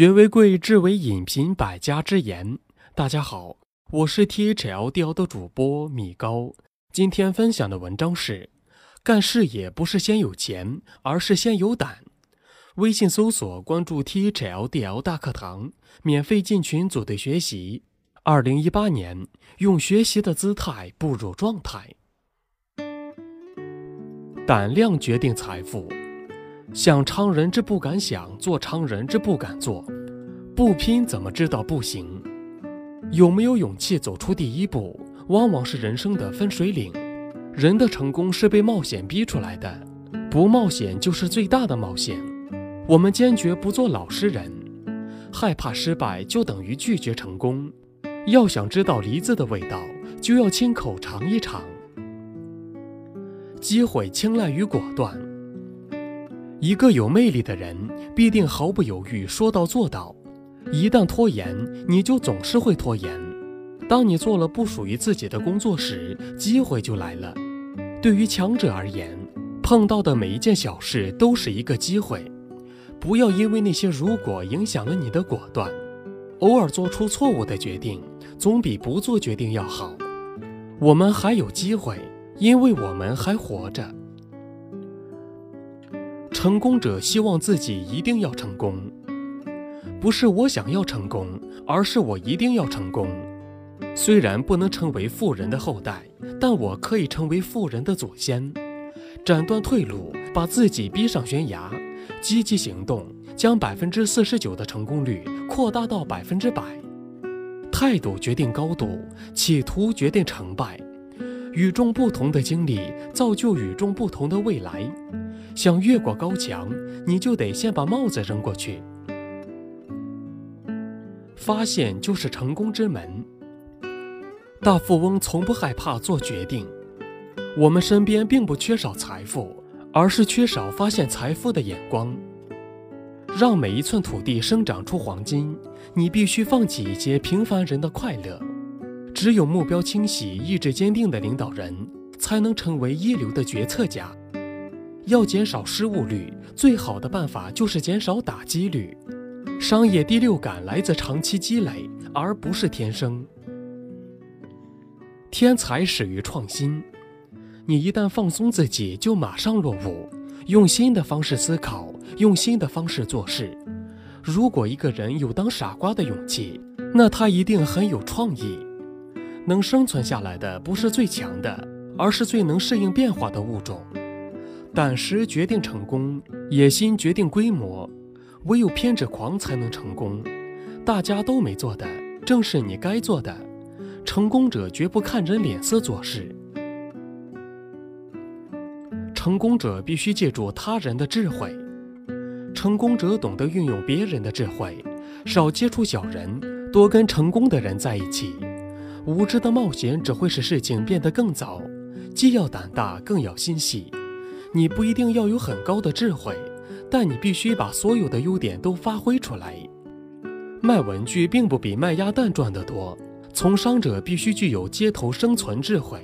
学为贵，智为引，品百家之言。大家好，我是 T H L D L 的主播米高。今天分享的文章是：干事业不是先有钱，而是先有胆。微信搜索关注 T H L D L 大课堂，免费进群组队学习。二零一八年，用学习的姿态步入状态。胆量决定财富。想常人之不敢想，做常人之不敢做。不拼怎么知道不行？有没有勇气走出第一步，往往是人生的分水岭。人的成功是被冒险逼出来的，不冒险就是最大的冒险。我们坚决不做老实人，害怕失败就等于拒绝成功。要想知道梨子的味道，就要亲口尝一尝。机会青睐于果断。一个有魅力的人必定毫不犹豫说到做到，一旦拖延，你就总是会拖延。当你做了不属于自己的工作时，机会就来了。对于强者而言，碰到的每一件小事都是一个机会。不要因为那些如果影响了你的果断。偶尔做出错误的决定，总比不做决定要好。我们还有机会，因为我们还活着。成功者希望自己一定要成功，不是我想要成功，而是我一定要成功。虽然不能成为富人的后代，但我可以成为富人的祖先。斩断退路，把自己逼上悬崖，积极行动，将百分之四十九的成功率扩大到百分之百。态度决定高度，企图决定成败。与众不同的经历造就与众不同的未来。想越过高墙，你就得先把帽子扔过去。发现就是成功之门。大富翁从不害怕做决定。我们身边并不缺少财富，而是缺少发现财富的眼光。让每一寸土地生长出黄金，你必须放弃一些平凡人的快乐。只有目标清晰、意志坚定的领导人，才能成为一流的决策家。要减少失误率，最好的办法就是减少打击率。商业第六感来自长期积累，而不是天生。天才始于创新。你一旦放松自己，就马上落伍。用新的方式思考，用新的方式做事。如果一个人有当傻瓜的勇气，那他一定很有创意。能生存下来的不是最强的，而是最能适应变化的物种。胆识决定成功，野心决定规模，唯有偏执狂才能成功。大家都没做的，正是你该做的。成功者绝不看人脸色做事。成功者必须借助他人的智慧。成功者懂得运用别人的智慧，少接触小人，多跟成功的人在一起。无知的冒险只会使事情变得更糟。既要胆大，更要心细。你不一定要有很高的智慧，但你必须把所有的优点都发挥出来。卖文具并不比卖鸭蛋赚得多，从商者必须具有街头生存智慧。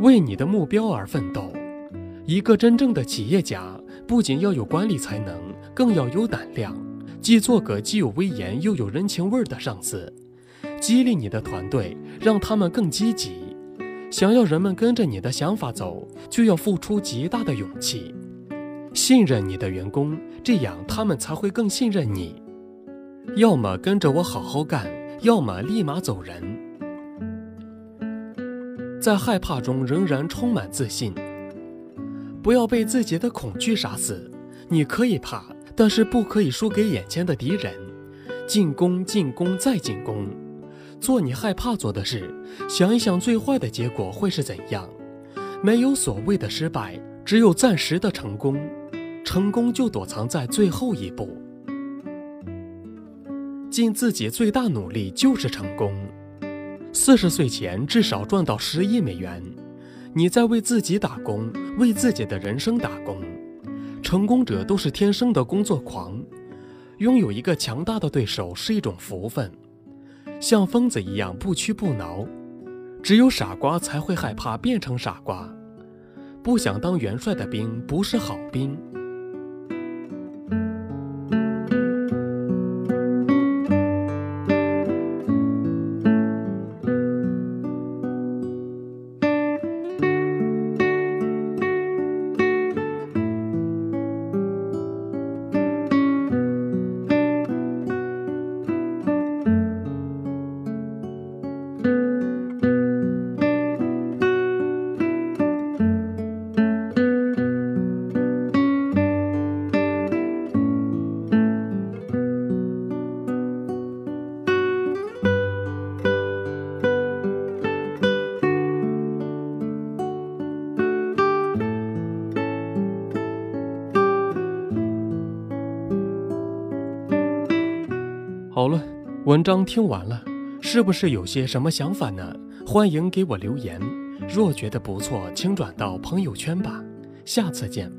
为你的目标而奋斗。一个真正的企业家不仅要有管理才能，更要有胆量，既做个既有威严又有人情味儿的上司，激励你的团队，让他们更积极。想要人们跟着你的想法走，就要付出极大的勇气，信任你的员工，这样他们才会更信任你。要么跟着我好好干，要么立马走人。在害怕中仍然充满自信，不要被自己的恐惧杀死。你可以怕，但是不可以输给眼前的敌人。进攻，进攻，再进攻。做你害怕做的事，想一想最坏的结果会是怎样。没有所谓的失败，只有暂时的成功。成功就躲藏在最后一步。尽自己最大努力就是成功。四十岁前至少赚到十亿美元。你在为自己打工，为自己的人生打工。成功者都是天生的工作狂。拥有一个强大的对手是一种福分。像疯子一样不屈不挠，只有傻瓜才会害怕变成傻瓜。不想当元帅的兵不是好兵。好了，文章听完了，是不是有些什么想法呢？欢迎给我留言。若觉得不错，请转到朋友圈吧。下次见。